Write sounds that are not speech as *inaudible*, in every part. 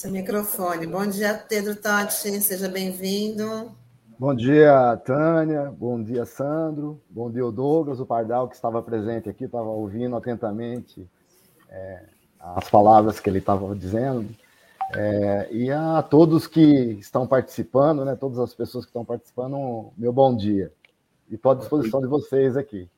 Seu microfone. Bom dia, Pedro Tati, seja bem-vindo. Bom dia, Tânia. Bom dia, Sandro. Bom dia, o Douglas, o Pardal, que estava presente aqui, estava ouvindo atentamente é, as palavras que ele estava dizendo. É, e a todos que estão participando, né, todas as pessoas que estão participando, meu bom dia. E estou à disposição de vocês aqui.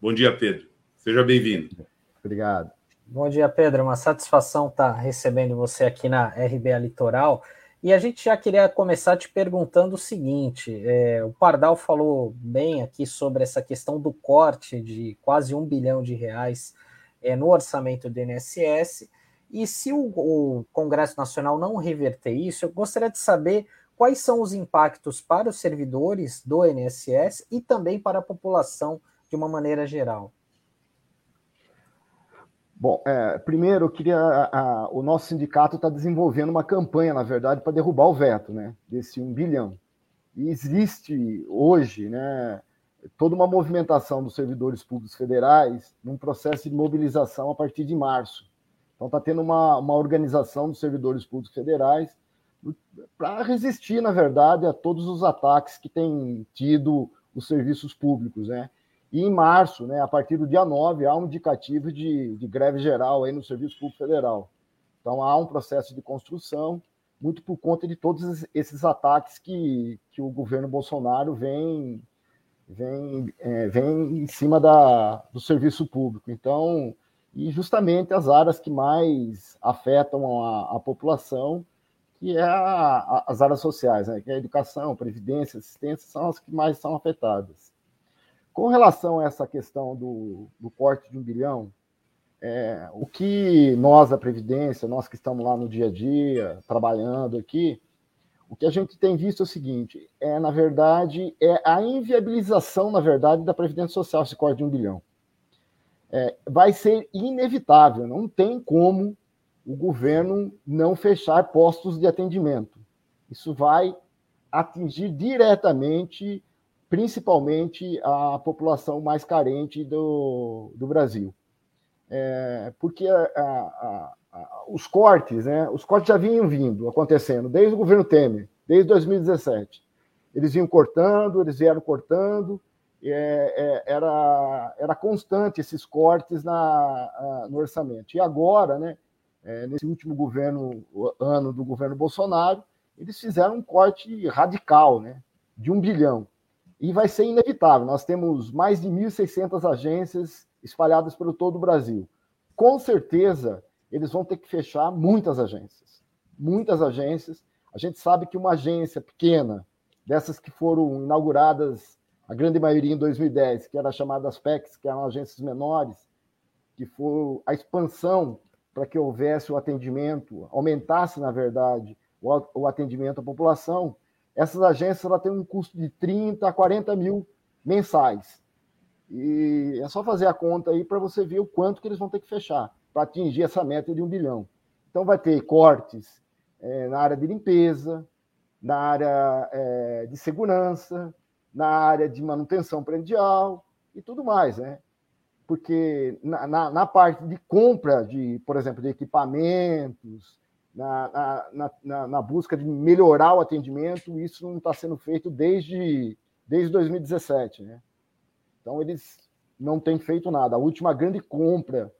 Bom dia, Pedro. Seja bem-vindo. Obrigado. Bom dia, Pedro. Uma satisfação estar recebendo você aqui na RBA Litoral. E a gente já queria começar te perguntando o seguinte: é, o Pardal falou bem aqui sobre essa questão do corte de quase um bilhão de reais é, no orçamento do INSS. E se o, o Congresso Nacional não reverter isso, eu gostaria de saber quais são os impactos para os servidores do INSS e também para a população de uma maneira geral. Bom, é, primeiro eu queria. A, a, o nosso sindicato está desenvolvendo uma campanha, na verdade, para derrubar o veto, né? Desse um bilhão. E existe hoje, né? Toda uma movimentação dos servidores públicos federais num processo de mobilização a partir de março. Então está tendo uma, uma organização dos servidores públicos federais para resistir, na verdade, a todos os ataques que têm tido os serviços públicos, né? E em março, né, a partir do dia 9, há um indicativo de, de greve geral aí no Serviço Público Federal. Então, há um processo de construção, muito por conta de todos esses ataques que, que o governo Bolsonaro vem, vem, é, vem em cima da, do serviço público. Então, e justamente as áreas que mais afetam a, a população, que é a, a, as áreas sociais, né? que é a educação, previdência, assistência, são as que mais são afetadas. Com relação a essa questão do, do corte de um bilhão, é, o que nós, da Previdência, nós que estamos lá no dia a dia, trabalhando aqui, o que a gente tem visto é o seguinte: é, na verdade, é a inviabilização, na verdade, da Previdência Social, esse corte de um bilhão. É, vai ser inevitável, não tem como o governo não fechar postos de atendimento. Isso vai atingir diretamente principalmente a população mais carente do, do Brasil. É, porque a, a, a, os cortes, né, os cortes já vinham vindo, acontecendo, desde o governo Temer, desde 2017. Eles vinham cortando, eles vieram cortando, é, é, era, era constante esses cortes na, no orçamento. E agora, né, é, nesse último governo, ano do governo Bolsonaro, eles fizeram um corte radical, né, de um bilhão e vai ser inevitável. Nós temos mais de 1.600 agências espalhadas pelo todo o Brasil. Com certeza, eles vão ter que fechar muitas agências. Muitas agências. A gente sabe que uma agência pequena, dessas que foram inauguradas, a grande maioria em 2010, que eram chamadas PECs, que eram agências menores, que foi a expansão para que houvesse o atendimento, aumentasse, na verdade, o atendimento à população, essas agências têm um custo de 30 a 40 mil mensais. E é só fazer a conta aí para você ver o quanto que eles vão ter que fechar para atingir essa meta de um bilhão. Então vai ter cortes é, na área de limpeza, na área é, de segurança, na área de manutenção predial e tudo mais, né? Porque na, na, na parte de compra de, por exemplo, de equipamentos, na, na, na, na busca de melhorar o atendimento, isso não está sendo feito desde, desde 2017. Né? Então, eles não têm feito nada. A última grande compra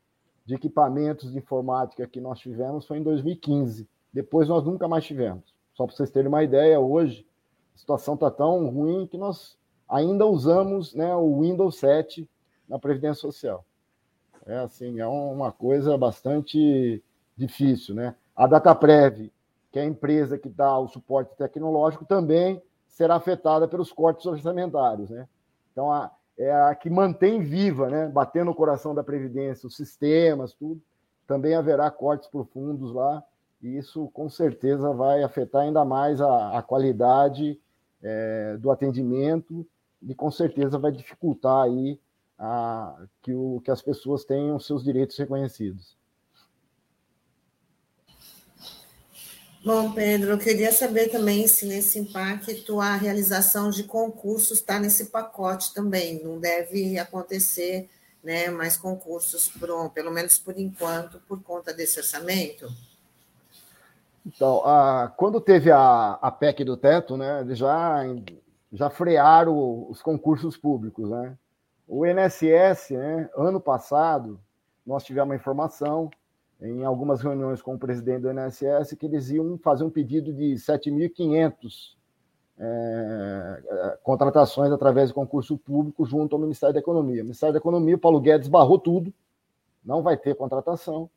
de equipamentos de informática que nós tivemos foi em 2015. Depois, nós nunca mais tivemos. Só para vocês terem uma ideia, hoje a situação está tão ruim que nós ainda usamos né, o Windows 7 na Previdência Social. É assim, é uma coisa bastante difícil, né? A Dataprev, que é a empresa que dá o suporte tecnológico, também será afetada pelos cortes orçamentários. Né? Então, a, é a que mantém viva, né? batendo no coração da Previdência, os sistemas, tudo. Também haverá cortes profundos lá, e isso com certeza vai afetar ainda mais a, a qualidade é, do atendimento e com certeza vai dificultar aí a, que, o, que as pessoas tenham seus direitos reconhecidos. Bom, Pedro, eu queria saber também se nesse impacto a realização de concursos está nesse pacote também. Não deve acontecer né, mais concursos, por, pelo menos por enquanto, por conta desse orçamento? Então, a, quando teve a, a PEC do teto, né, já, já frearam os concursos públicos. Né? O INSS, né, ano passado, nós tivemos uma informação em algumas reuniões com o presidente do INSS que eles iam fazer um pedido de 7.500 é, é, contratações através de concurso público junto ao Ministério da Economia. O Ministério da Economia, Paulo Guedes barrou tudo, não vai ter contratação,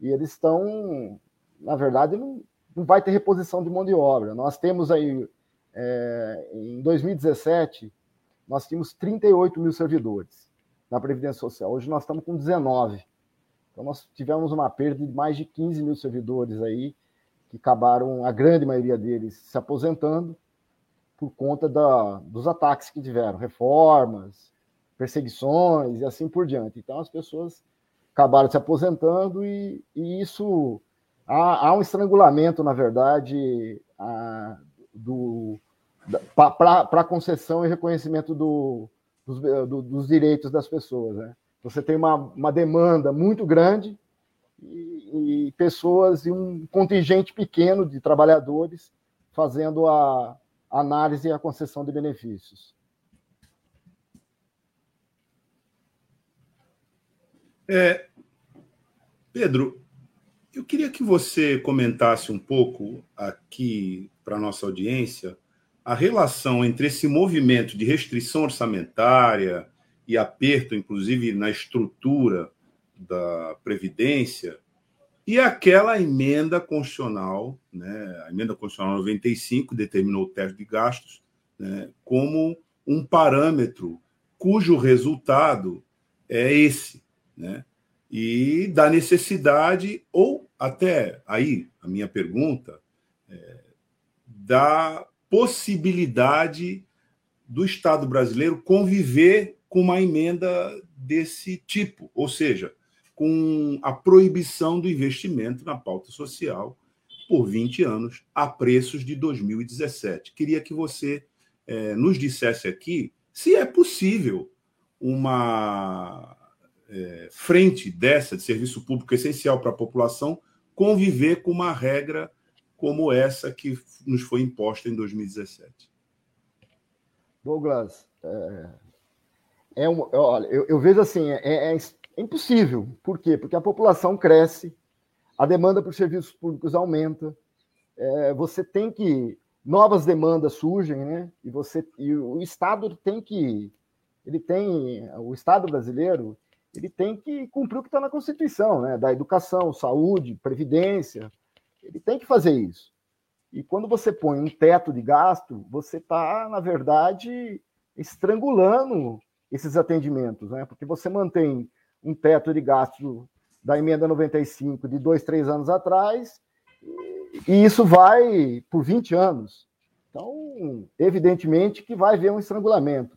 e eles estão, na verdade, não, não vai ter reposição de mão de obra. Nós temos aí, é, em 2017, nós tínhamos 38 mil servidores na Previdência Social, hoje nós estamos com 19. Então, nós tivemos uma perda de mais de 15 mil servidores aí, que acabaram, a grande maioria deles, se aposentando por conta da, dos ataques que tiveram, reformas, perseguições e assim por diante. Então, as pessoas acabaram se aposentando e, e isso há, há, um estrangulamento, na verdade, a, do para concessão e reconhecimento do, dos, do, dos direitos das pessoas. Né? Você tem uma, uma demanda muito grande e, e, pessoas e um contingente pequeno de trabalhadores fazendo a, análise e a concessão de benefícios. É, Pedro, eu queria que você comentasse um pouco aqui para a nossa audiência a relação entre esse movimento de restrição orçamentária e aperto, inclusive na estrutura da Previdência, e aquela emenda constitucional, né, a emenda constitucional 95 determinou o teto de gastos né, como um parâmetro cujo resultado é esse, né? E da necessidade ou até aí a minha pergunta é, da possibilidade do Estado brasileiro conviver com uma emenda desse tipo, ou seja, com a proibição do investimento na pauta social por 20 anos, a preços de 2017. Queria que você é, nos dissesse aqui se é possível uma é, frente dessa, de serviço público essencial para a população, conviver com uma regra como essa que nos foi imposta em 2017. Douglas, é, é um, olha, eu, eu, vejo assim, é, é, é impossível. Por quê? Porque a população cresce, a demanda por serviços públicos aumenta, é, você tem que novas demandas surgem, né? E você e o Estado tem que ele tem o Estado brasileiro ele tem que cumprir o que está na Constituição, né? Da educação, saúde, previdência, ele tem que fazer isso. E quando você põe um teto de gasto, você está, na verdade, estrangulando esses atendimentos, né? Porque você mantém um teto de gasto da emenda 95 de dois, três anos atrás, e isso vai por 20 anos. Então, evidentemente que vai haver um estrangulamento.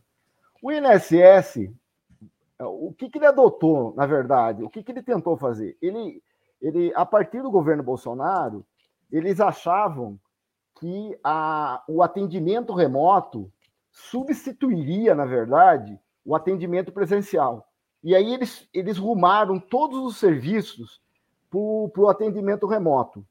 O INSS, o que, que ele adotou, na verdade, o que, que ele tentou fazer? Ele, ele, a partir do governo Bolsonaro, eles achavam que a, o atendimento remoto substituiria, na verdade, o atendimento presencial. E aí eles, eles rumaram todos os serviços para o atendimento remoto.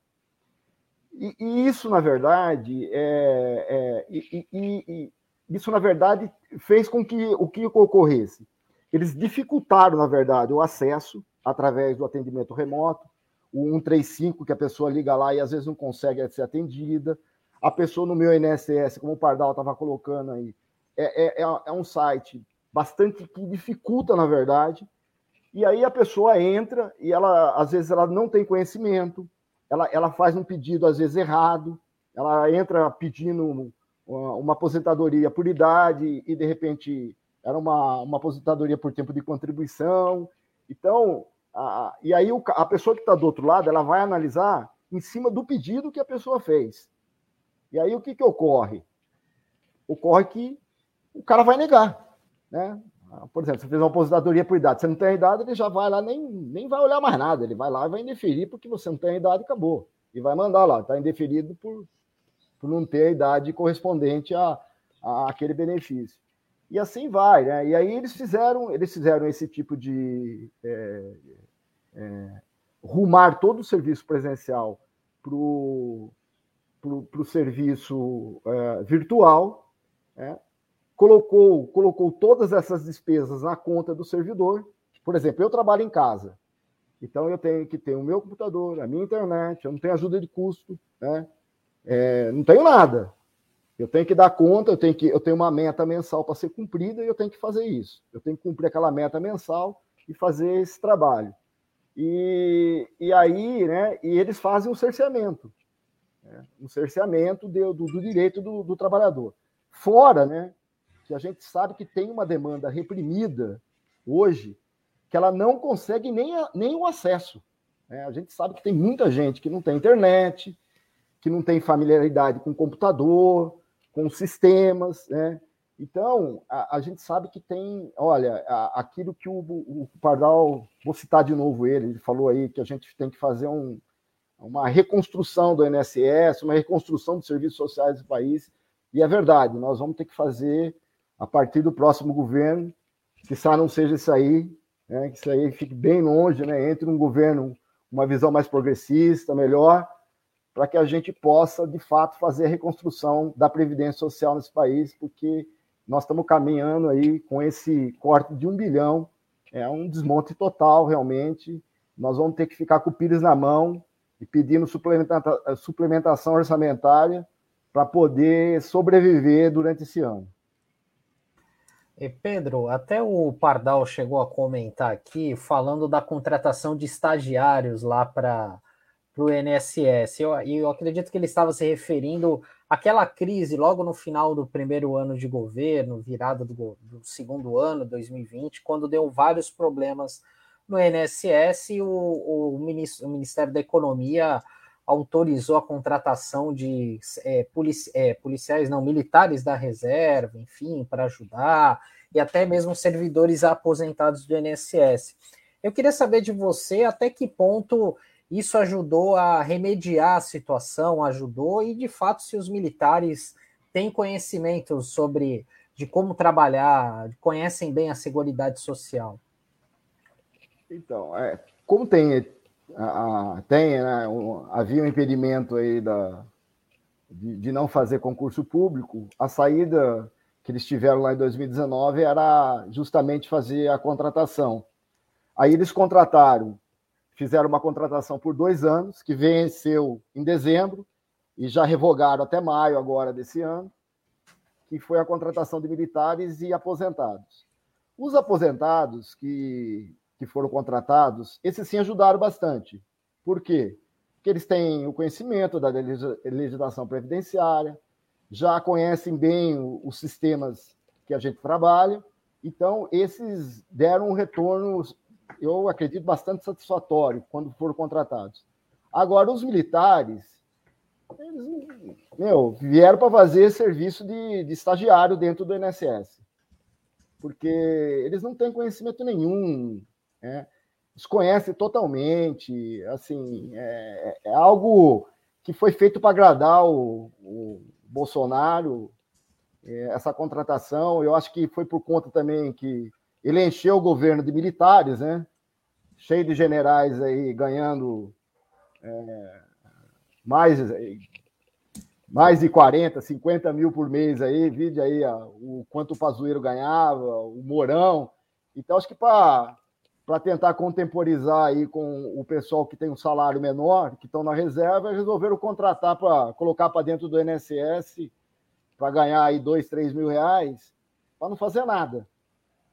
E, e, isso, na verdade, é, é e, e, isso, na verdade, fez com que o que ocorresse? Eles dificultaram, na verdade, o acesso através do atendimento remoto, o 135, que a pessoa liga lá e às vezes não consegue ser atendida. A pessoa no meu INSS, como o Pardal estava colocando aí, é, é, é um site bastante que dificulta, na verdade. E aí a pessoa entra e ela, às vezes, ela não tem conhecimento, ela, ela faz um pedido, às vezes, errado, ela entra pedindo uma, uma aposentadoria por idade e, de repente, era uma, uma aposentadoria por tempo de contribuição. Então, a, e aí o, a pessoa que está do outro lado, ela vai analisar em cima do pedido que a pessoa fez. E aí o que, que ocorre? Ocorre que o cara vai negar. Né? Por exemplo, você fez uma aposentadoria por idade, você não tem a idade, ele já vai lá, nem, nem vai olhar mais nada, ele vai lá e vai indeferir porque você não tem a idade acabou. E vai mandar lá, está indeferido por, por não ter a idade correspondente a, a aquele benefício. E assim vai, né? E aí eles fizeram, eles fizeram esse tipo de é, é, rumar todo o serviço presencial para o serviço é, virtual, né? Colocou, colocou todas essas despesas na conta do servidor. Por exemplo, eu trabalho em casa, então eu tenho que ter o meu computador, a minha internet, eu não tenho ajuda de custo, né? É, não tenho nada. Eu tenho que dar conta, eu tenho que eu tenho uma meta mensal para ser cumprida e eu tenho que fazer isso. Eu tenho que cumprir aquela meta mensal e fazer esse trabalho. E, e aí, né? E eles fazem um cerceamento, né, um cerceamento do, do, do direito do, do trabalhador. Fora, né? Que a gente sabe que tem uma demanda reprimida hoje, que ela não consegue nem, a, nem o acesso. Né? A gente sabe que tem muita gente que não tem internet, que não tem familiaridade com computador, com sistemas, né? Então, a, a gente sabe que tem, olha, a, aquilo que o, o, Pardal, vou citar de novo ele, ele falou aí que a gente tem que fazer um, uma reconstrução do INSS, uma reconstrução dos serviços sociais do país, e é verdade, nós vamos ter que fazer a partir do próximo governo, que só não seja isso aí, né, que isso aí fique bem longe, né, entre um governo, uma visão mais progressista, melhor, para que a gente possa, de fato, fazer a reconstrução da Previdência Social nesse país, porque nós estamos caminhando aí com esse corte de um bilhão, é um desmonte total, realmente. Nós vamos ter que ficar com o pires na mão e pedindo suplementação orçamentária para poder sobreviver durante esse ano. E Pedro, até o Pardal chegou a comentar aqui, falando da contratação de estagiários lá para o INSS. E eu, eu acredito que ele estava se referindo àquela crise logo no final do primeiro ano de governo, virada do, do segundo ano, 2020, quando deu vários problemas no INSS e o, o, o Ministério da Economia autorizou a contratação de é, polici é, policiais, não, militares da reserva, enfim, para ajudar, e até mesmo servidores aposentados do INSS. Eu queria saber de você até que ponto isso ajudou a remediar a situação, ajudou, e de fato se os militares têm conhecimento sobre de como trabalhar, conhecem bem a Seguridade Social. Então, é, como tem tem, né, um, havia um impedimento aí da, de, de, não fazer concurso público, a saída que eles tiveram lá em 2019 era justamente fazer a contratação. Aí eles contrataram, fizeram uma contratação por dois anos, que venceu em dezembro, e já revogaram até maio agora desse ano, que foi a contratação de militares e aposentados. Os aposentados que que foram contratados, esses sim ajudaram bastante. Por quê? Porque eles têm o conhecimento da legislação previdenciária, já conhecem bem os sistemas que a gente trabalha, então esses deram um retorno, eu acredito, bastante satisfatório quando foram contratados. Agora, os militares, eles meu, vieram para fazer serviço de, de estagiário dentro do INSS, porque eles não têm conhecimento nenhum né? desconhece totalmente, assim, é, é, algo que foi feito para agradar o, o Bolsonaro, é, essa contratação, eu acho que foi por conta também que ele encheu o governo de militares, né? Cheio de generais aí ganhando é, mais, mais de 40, 50 mil por mês aí, vide aí o quanto o Pazueiro ganhava, o Mourão. Então, acho que para para tentar contemporizar aí com o pessoal que tem um salário menor, que estão na reserva, resolveram contratar para colocar para dentro do INSS para ganhar aí dois, três mil reais, para não fazer nada.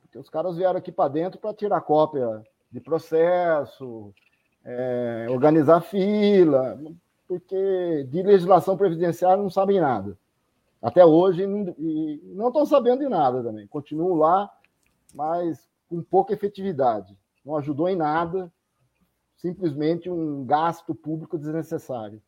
Porque os caras vieram aqui para dentro para tirar cópia de processo, é, organizar fila, porque de legislação previdenciária não sabem nada. Até hoje não estão sabendo de nada também. Continuam lá, mas com pouca efetividade. Não ajudou em nada, simplesmente um gasto público desnecessário.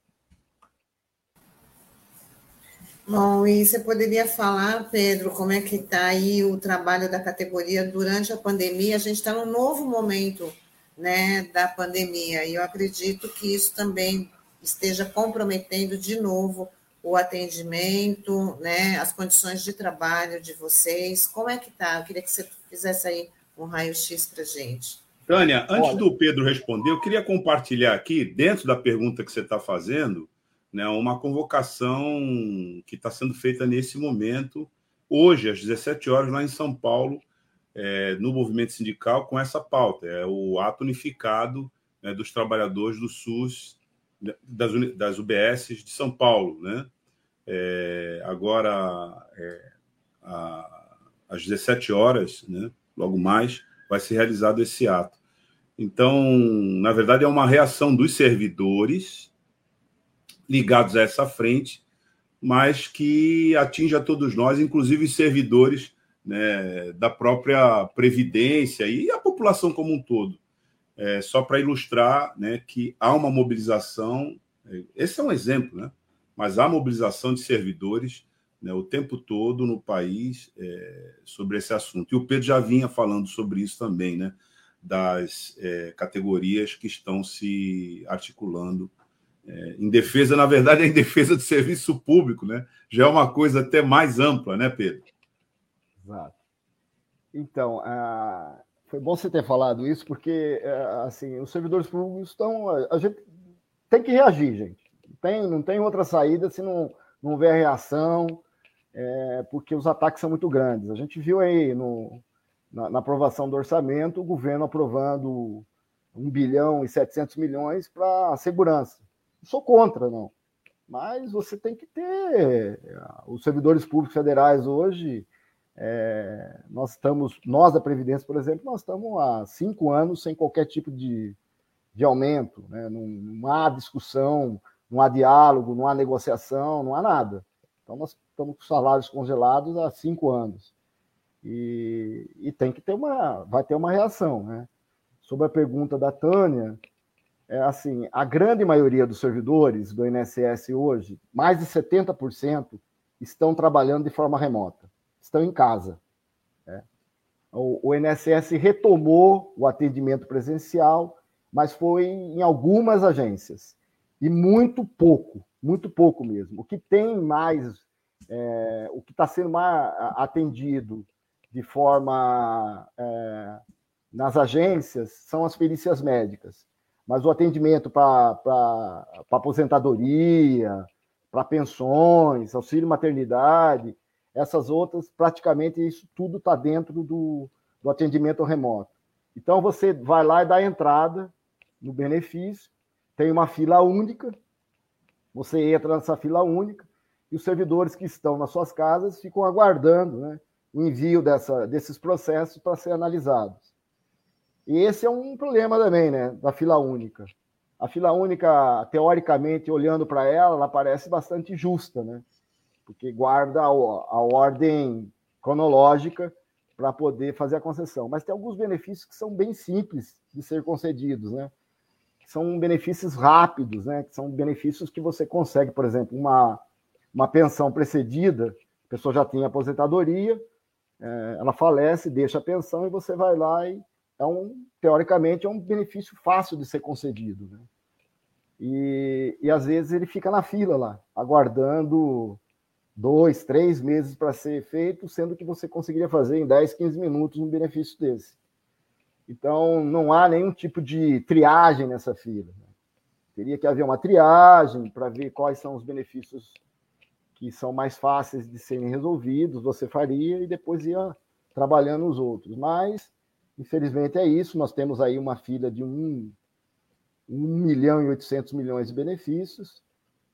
Bom, e você poderia falar, Pedro, como é que está aí o trabalho da categoria durante a pandemia? A gente está num novo momento né, da pandemia, e eu acredito que isso também esteja comprometendo de novo o atendimento, né, as condições de trabalho de vocês. Como é que está? Eu queria que você fizesse aí um raio-x para gente. Tânia, antes Olha. do Pedro responder, eu queria compartilhar aqui, dentro da pergunta que você está fazendo, né, uma convocação que está sendo feita nesse momento, hoje, às 17 horas, lá em São Paulo, é, no movimento sindical, com essa pauta. É o ato unificado né, dos trabalhadores do SUS, das, das UBS de São Paulo. Né? É, agora, é, a, às 17 horas, né, logo mais, vai ser realizado esse ato. Então, na verdade, é uma reação dos servidores ligados a essa frente, mas que atinge a todos nós, inclusive os servidores né, da própria Previdência e a população como um todo. É, só para ilustrar né, que há uma mobilização, é, esse é um exemplo, né, mas há mobilização de servidores né, o tempo todo no país é, sobre esse assunto. E o Pedro já vinha falando sobre isso também, né, das é, categorias que estão se articulando é, em defesa, na verdade, é em defesa do serviço público, né? Já é uma coisa até mais ampla, né, Pedro? Exato. Então, foi bom você ter falado isso, porque é, assim, os servidores públicos estão. A gente tem que reagir, gente. Tem, não tem outra saída se não, não houver reação, é, porque os ataques são muito grandes. A gente viu aí no, na, na aprovação do orçamento o governo aprovando 1 bilhão e 700 milhões para segurança sou contra, não. Mas você tem que ter. Os servidores públicos federais hoje, é, nós estamos, nós da Previdência, por exemplo, nós estamos há cinco anos sem qualquer tipo de, de aumento, né? não, não há discussão, não há diálogo, não há negociação, não há nada. Então nós estamos com salários congelados há cinco anos. E, e tem que ter uma, vai ter uma reação, né? Sobre a pergunta da Tânia, é assim, a grande maioria dos servidores do INSS hoje, mais de 70%, estão trabalhando de forma remota, estão em casa. Né? O, o INSS retomou o atendimento presencial, mas foi em algumas agências, e muito pouco, muito pouco mesmo. O que tem mais, é, o que está sendo mais atendido de forma é, nas agências são as perícias médicas mas o atendimento para aposentadoria, para pensões, auxílio maternidade, essas outras, praticamente isso tudo está dentro do, do atendimento remoto. Então você vai lá e dá entrada no benefício, tem uma fila única, você entra nessa fila única e os servidores que estão nas suas casas ficam aguardando né, o envio dessa, desses processos para ser analisados. E esse é um problema também, né, da fila única. A fila única, teoricamente, olhando para ela, ela parece bastante justa, né? Porque guarda a, a ordem cronológica para poder fazer a concessão. Mas tem alguns benefícios que são bem simples de ser concedidos, né? São benefícios rápidos, né? São benefícios que você consegue, por exemplo, uma, uma pensão precedida, a pessoa já tem aposentadoria, é, ela falece, deixa a pensão e você vai lá e é um, teoricamente, é um benefício fácil de ser concedido. Né? E, e às vezes ele fica na fila lá, aguardando dois, três meses para ser feito, sendo que você conseguiria fazer em 10, 15 minutos um benefício desse. Então, não há nenhum tipo de triagem nessa fila. Né? Teria que haver uma triagem para ver quais são os benefícios que são mais fáceis de serem resolvidos, você faria e depois ia trabalhando os outros. Mas Infelizmente é isso, nós temos aí uma fila de 1, 1 milhão e 800 milhões de benefícios,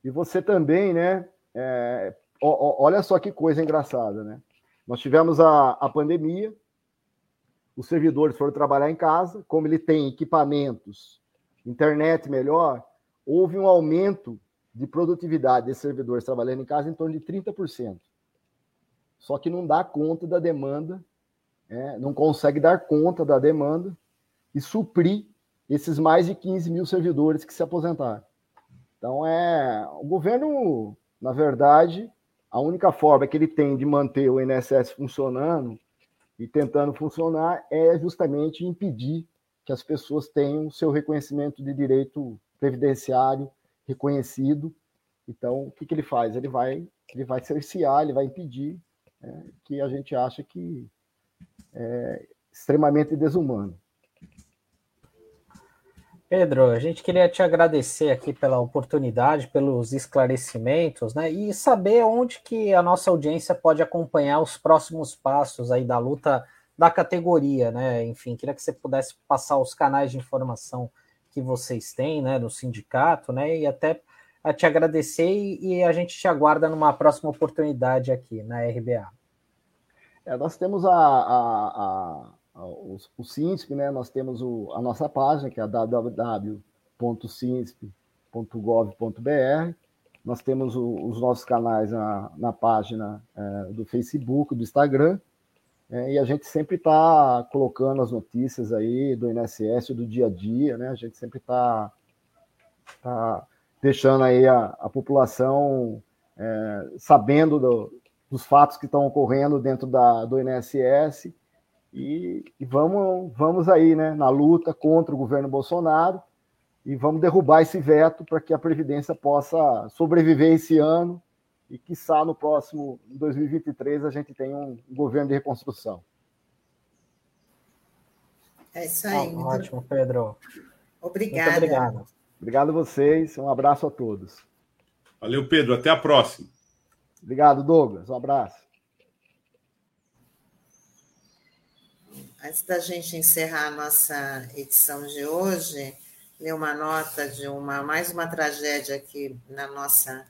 e você também, né, é, olha só que coisa engraçada, né? Nós tivemos a, a pandemia, os servidores foram trabalhar em casa, como ele tem equipamentos, internet melhor, houve um aumento de produtividade desses servidores trabalhando em casa em torno de 30%. Só que não dá conta da demanda é, não consegue dar conta da demanda e suprir esses mais de 15 mil servidores que se aposentaram. Então, é, o governo, na verdade, a única forma que ele tem de manter o INSS funcionando e tentando funcionar é justamente impedir que as pessoas tenham seu reconhecimento de direito previdenciário reconhecido. Então, o que, que ele faz? Ele vai, ele vai cercear, ele vai impedir é, que a gente acha que é extremamente desumano. Pedro, a gente queria te agradecer aqui pela oportunidade, pelos esclarecimentos, né? E saber onde que a nossa audiência pode acompanhar os próximos passos aí da luta da categoria, né? Enfim, queria que você pudesse passar os canais de informação que vocês têm, né, no sindicato, né? E até a te agradecer e, a gente te aguarda numa próxima oportunidade aqui na RBA. É, nós temos a, a, a o, o né, nós temos o, a nossa página, que é www.cinsp.gov.br. Nós temos o, os nossos canais na, na página é, do Facebook, do Instagram, é, e a gente sempre está colocando as notícias aí do INSS, do dia a dia, né? A gente sempre está tá deixando aí a, a população é, sabendo do, dos fatos que estão ocorrendo dentro da, do INSS e, e, vamos, vamos aí, né, na luta contra o governo Bolsonaro e vamos derrubar esse veto para que a Previdência possa sobreviver esse ano e, quiçá, no próximo, em 2023, a gente tenha um governo de reconstrução. É isso aí. Ah, ótimo, Pedro. Obrigada. Muito obrigado. Obrigado a vocês. Um abraço a todos. Valeu, Pedro. Até a próxima. Obrigado, Douglas. Um abraço. Antes da gente encerrar a nossa edição de hoje, ler uma nota de uma mais uma tragédia aqui na nossa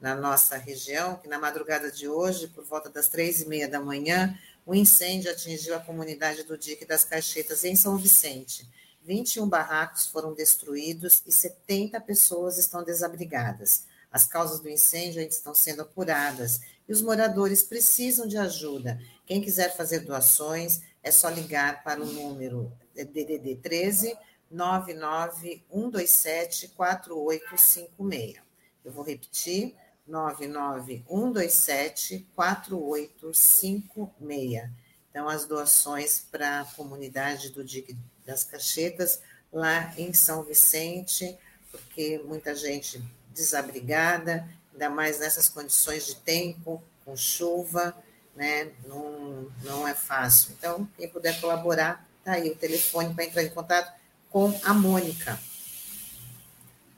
na nossa região, que na madrugada de hoje, por volta das três e meia da manhã, o incêndio atingiu a comunidade do Dique das Caixetas, em São Vicente. 21 barracos foram destruídos e 70 pessoas estão desabrigadas. As causas do incêndio ainda estão sendo apuradas e os moradores precisam de ajuda. Quem quiser fazer doações, é só ligar para o número DDD 13 99127 4856. Eu vou repetir: 99127 4856. Então, as doações para a comunidade do Dique das Cachetas, lá em São Vicente, porque muita gente desabrigada, ainda mais nessas condições de tempo, com chuva, né? Não, não é fácil. Então, quem puder colaborar, tá aí o telefone para entrar em contato com a Mônica.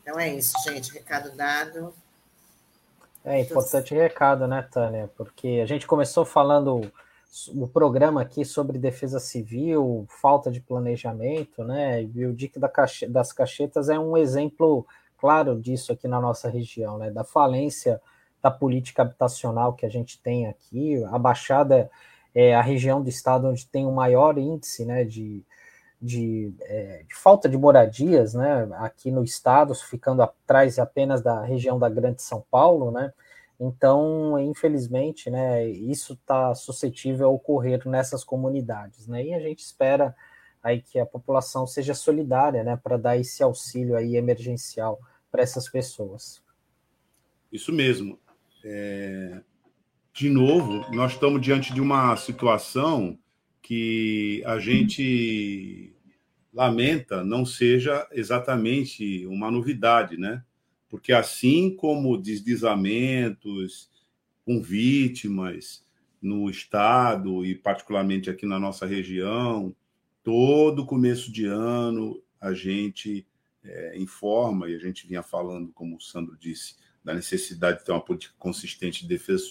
Então é isso, gente. Recado dado. É importante recado, né, Tânia? Porque a gente começou falando o programa aqui sobre defesa civil, falta de planejamento, né? E o DIC das cachetas é um exemplo claro disso aqui na nossa região, né? Da falência da política habitacional que a gente tem aqui. A Baixada é a região do estado onde tem o maior índice, né? De, de, é, de, falta de moradias, né, aqui no estado, ficando atrás apenas da região da Grande São Paulo, né, então, infelizmente, né, isso está suscetível a ocorrer nessas comunidades, né, e a gente espera aí que a população seja solidária, né, para dar esse auxílio aí emergencial para essas pessoas. Isso mesmo. É... De novo, nós estamos diante de uma situação que a gente lamenta não seja exatamente uma novidade, né? Porque assim como deslizamentos com vítimas no estado e particularmente aqui na nossa região, todo começo de ano a gente é, informa e a gente vinha falando, como o Sandro disse, da necessidade de ter uma política consistente de defesa,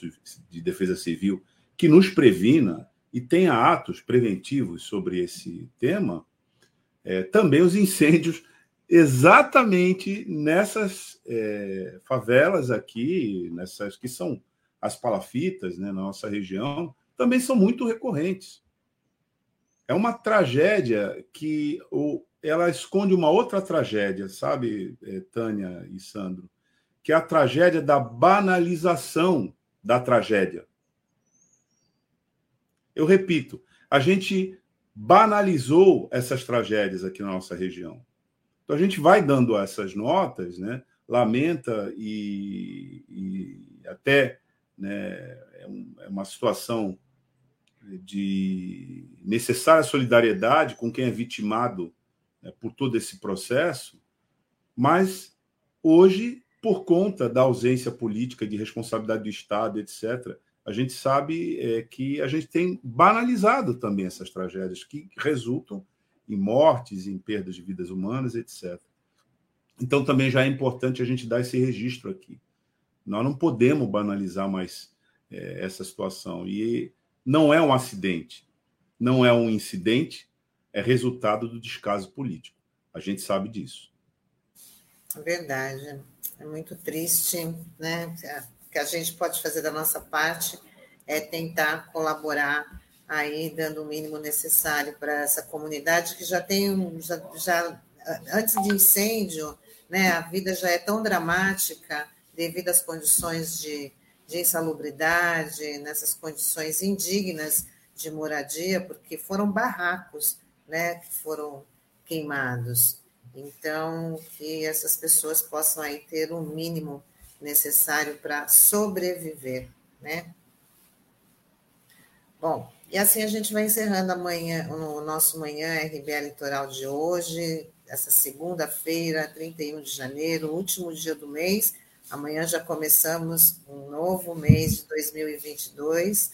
de defesa civil que nos previna e tenha atos preventivos sobre esse tema, é, também os incêndios exatamente nessas é, favelas aqui, nessas que são as palafitas né, na nossa região, também são muito recorrentes. É uma tragédia que ela esconde uma outra tragédia, sabe, é, Tânia e Sandro? Que é a tragédia da banalização da tragédia. Eu repito, a gente banalizou essas tragédias aqui na nossa região. Então a gente vai dando essas notas, né? lamenta e, e até né, é, um, é uma situação de necessária solidariedade com quem é vitimado né, por todo esse processo, mas hoje, por conta da ausência política, de responsabilidade do Estado, etc., a gente sabe é, que a gente tem banalizado também essas tragédias que resultam em mortes, em perdas de vidas humanas, etc. Então também já é importante a gente dar esse registro aqui. Nós não podemos banalizar mais é, essa situação. E não é um acidente, não é um incidente, é resultado do descaso político. A gente sabe disso. É verdade. É muito triste, né? O que a gente pode fazer da nossa parte é tentar colaborar aí, dando o mínimo necessário para essa comunidade que já tem, já, já antes de incêndio, né, a vida já é tão dramática devido às condições de, de insalubridade, nessas condições indignas de moradia, porque foram barracos né, que foram queimados. Então, que essas pessoas possam aí ter o mínimo necessário para sobreviver, né? Bom, e assim a gente vai encerrando amanhã, o nosso Manhã RBA Litoral de hoje, essa segunda-feira, 31 de janeiro, último dia do mês. Amanhã já começamos um novo mês de 2022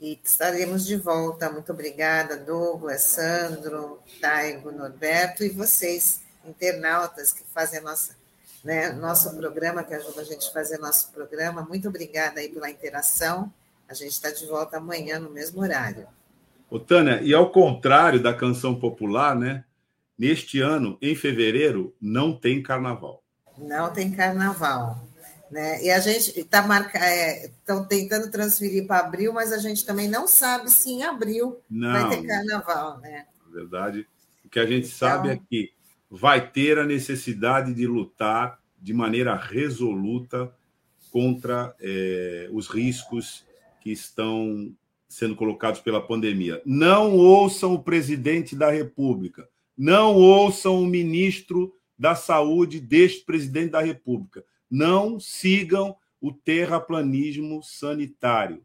e estaremos de volta. Muito obrigada, Douglas, Sandro, Taigo, Norberto e vocês, internautas que fazem nossa, né, nosso programa, que ajuda a gente a fazer nosso programa. Muito obrigada aí pela interação. A gente está de volta amanhã no mesmo horário. Ô, Tânia, e ao contrário da canção popular, né? Neste ano, em fevereiro, não tem carnaval. Não tem carnaval. Né? E a gente está marcando, estão é, tentando transferir para abril, mas a gente também não sabe se em abril não, vai ter carnaval, né? Na verdade, o que a gente então... sabe é que vai ter a necessidade de lutar de maneira resoluta contra é, os riscos que estão sendo colocados pela pandemia. Não ouçam o presidente da República, não ouçam o ministro da Saúde deste presidente da República não sigam o terraplanismo sanitário.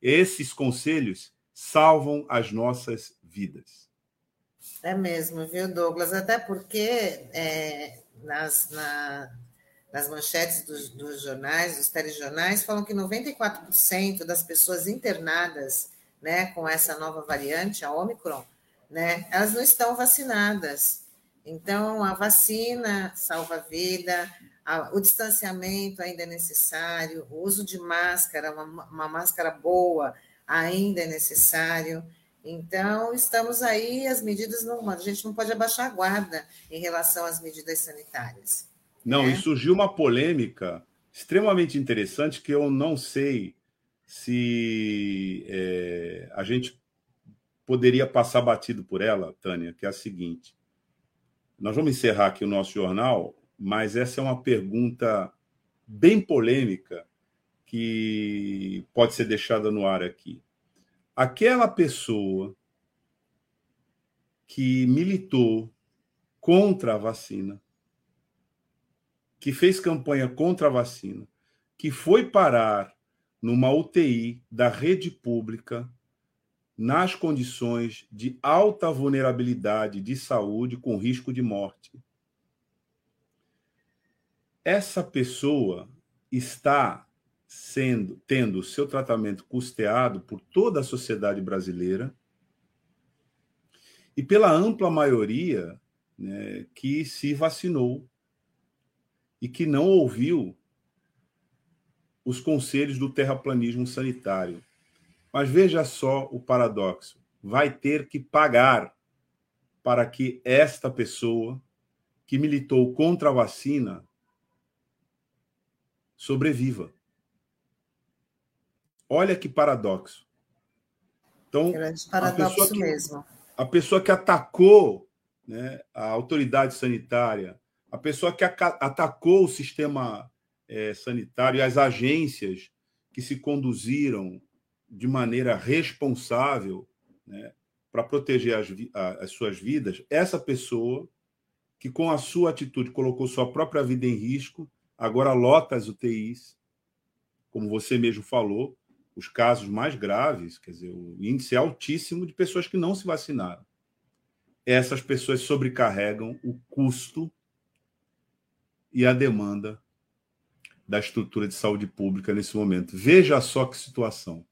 Esses conselhos salvam as nossas vidas. É mesmo, viu, Douglas? Até porque é, nas, na, nas manchetes dos, dos, jornais, dos telejornais, falam que 94% das pessoas internadas né, com essa nova variante, a Omicron, né, elas não estão vacinadas. Então, a vacina salva a vida, o distanciamento ainda é necessário, o uso de máscara, uma, uma máscara boa ainda é necessário. Então, estamos aí, as medidas não. A gente não pode abaixar a guarda em relação às medidas sanitárias. Não, né? e surgiu uma polêmica extremamente interessante que eu não sei se é, a gente poderia passar batido por ela, Tânia, que é a seguinte. Nós vamos encerrar aqui o nosso jornal mas essa é uma pergunta bem polêmica que pode ser deixada no ar aqui. Aquela pessoa que militou contra a vacina, que fez campanha contra a vacina, que foi parar numa UTI da rede pública nas condições de alta vulnerabilidade de saúde com risco de morte essa pessoa está sendo tendo o seu tratamento custeado por toda a sociedade brasileira e pela ampla maioria né, que se vacinou e que não ouviu os conselhos do terraplanismo sanitário. Mas veja só o paradoxo: vai ter que pagar para que esta pessoa que militou contra a vacina sobreviva. Olha que paradoxo. Então, paradoxo a pessoa que, mesmo. A pessoa que atacou né, a autoridade sanitária, a pessoa que atacou o sistema é, sanitário e as agências que se conduziram de maneira responsável né, para proteger as, as suas vidas, essa pessoa que, com a sua atitude, colocou sua própria vida em risco, agora lota as UTIs, como você mesmo falou, os casos mais graves, quer dizer, o índice é altíssimo de pessoas que não se vacinaram. Essas pessoas sobrecarregam o custo e a demanda da estrutura de saúde pública nesse momento. Veja só que situação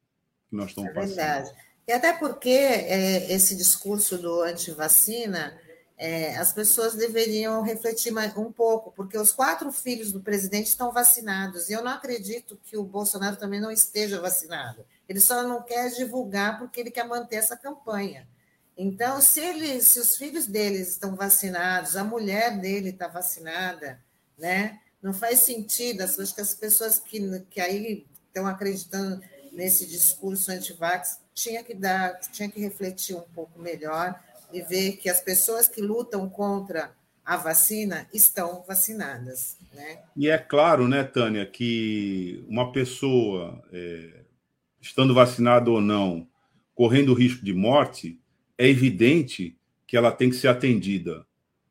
que nós estamos é passando. Verdade. E até porque é, esse discurso do anti-vacina é, as pessoas deveriam refletir mais, um pouco, porque os quatro filhos do presidente estão vacinados, e eu não acredito que o Bolsonaro também não esteja vacinado. Ele só não quer divulgar porque ele quer manter essa campanha. Então, se, ele, se os filhos deles estão vacinados, a mulher dele está vacinada, né? não faz sentido. Acho que as pessoas que, que aí estão acreditando nesse discurso anti-vax tinha que dar, tinha que refletir um pouco melhor e ver que as pessoas que lutam contra a vacina estão vacinadas. Né? E é claro, né, Tânia, que uma pessoa, é, estando vacinada ou não, correndo risco de morte, é evidente que ela tem que ser atendida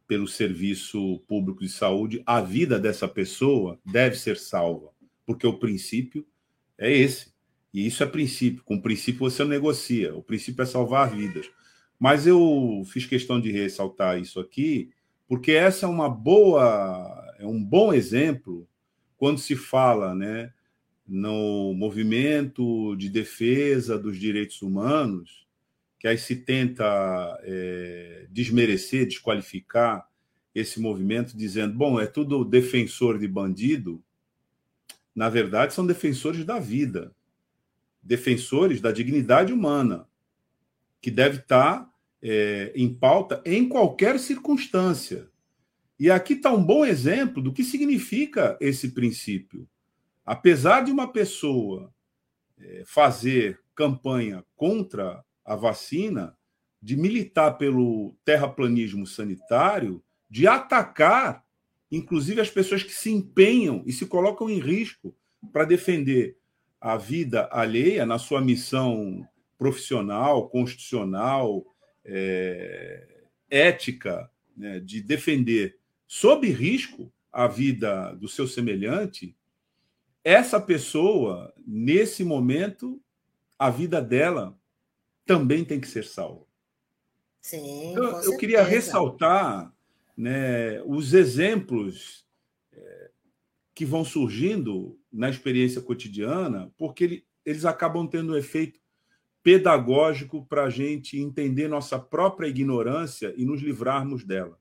pelo serviço público de saúde. A vida dessa pessoa deve ser salva, porque o princípio é esse. E isso é princípio. Com o princípio você negocia. O princípio é salvar vidas. Mas eu fiz questão de ressaltar isso aqui, porque essa é uma boa, é um bom exemplo quando se fala, né, no movimento de defesa dos direitos humanos, que aí se tenta é, desmerecer, desqualificar esse movimento, dizendo, bom, é tudo defensor de bandido. Na verdade, são defensores da vida, defensores da dignidade humana, que deve estar é, em pauta em qualquer circunstância. E aqui está um bom exemplo do que significa esse princípio. Apesar de uma pessoa é, fazer campanha contra a vacina, de militar pelo terraplanismo sanitário, de atacar, inclusive, as pessoas que se empenham e se colocam em risco para defender a vida alheia na sua missão profissional, constitucional, é, ética né, de defender sob risco a vida do seu semelhante, essa pessoa, nesse momento, a vida dela também tem que ser salva. Sim, então, eu queria ressaltar né, os exemplos é, que vão surgindo na experiência cotidiana, porque ele, eles acabam tendo um efeito pedagógico para a gente entender nossa própria ignorância e nos livrarmos dela.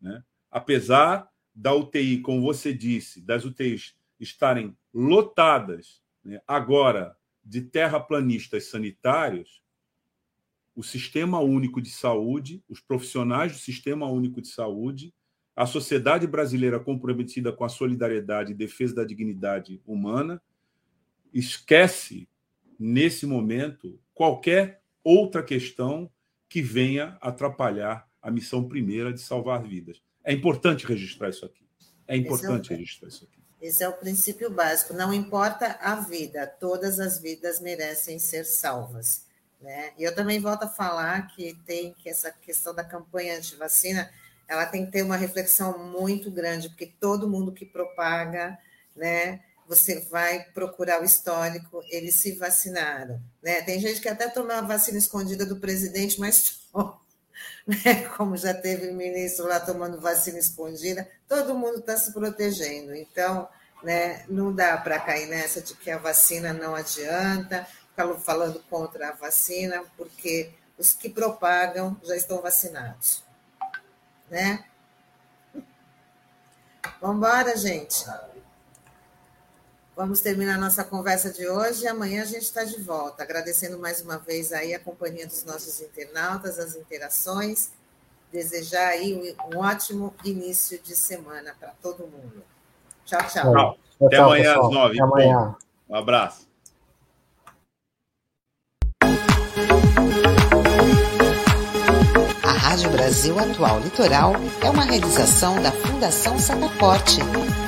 Né? Apesar da UTI, como você disse, das UTIs estarem lotadas né, agora de terraplanistas sanitários, o Sistema Único de Saúde, os profissionais do Sistema Único de Saúde, a sociedade brasileira comprometida com a solidariedade e defesa da dignidade humana, esquece, nesse momento, qualquer outra questão que venha atrapalhar a missão primeira de salvar vidas. É importante registrar isso aqui. É importante é o... registrar isso aqui. Esse é o princípio básico. Não importa a vida, todas as vidas merecem ser salvas. Né? E eu também volto a falar que tem que essa questão da campanha anti-vacina, ela tem que ter uma reflexão muito grande, porque todo mundo que propaga, né, você vai procurar o histórico, eles se vacinaram. Né? Tem gente que até tomou a vacina escondida do presidente, mas *laughs* né? como já teve ministro lá tomando vacina escondida, todo mundo está se protegendo. Então, né, não dá para cair nessa de que a vacina não adianta, falando contra a vacina, porque os que propagam já estão vacinados. Né? Vamos embora, gente. Vamos terminar nossa conversa de hoje e amanhã a gente está de volta. Agradecendo mais uma vez aí a companhia dos nossos internautas, as interações. Desejar aí um ótimo início de semana para todo mundo. Tchau, tchau. tchau. Até tchau, amanhã pessoal. às nove. Até amanhã. Um abraço. A Rádio Brasil Atual Litoral é uma realização da Fundação Setaporte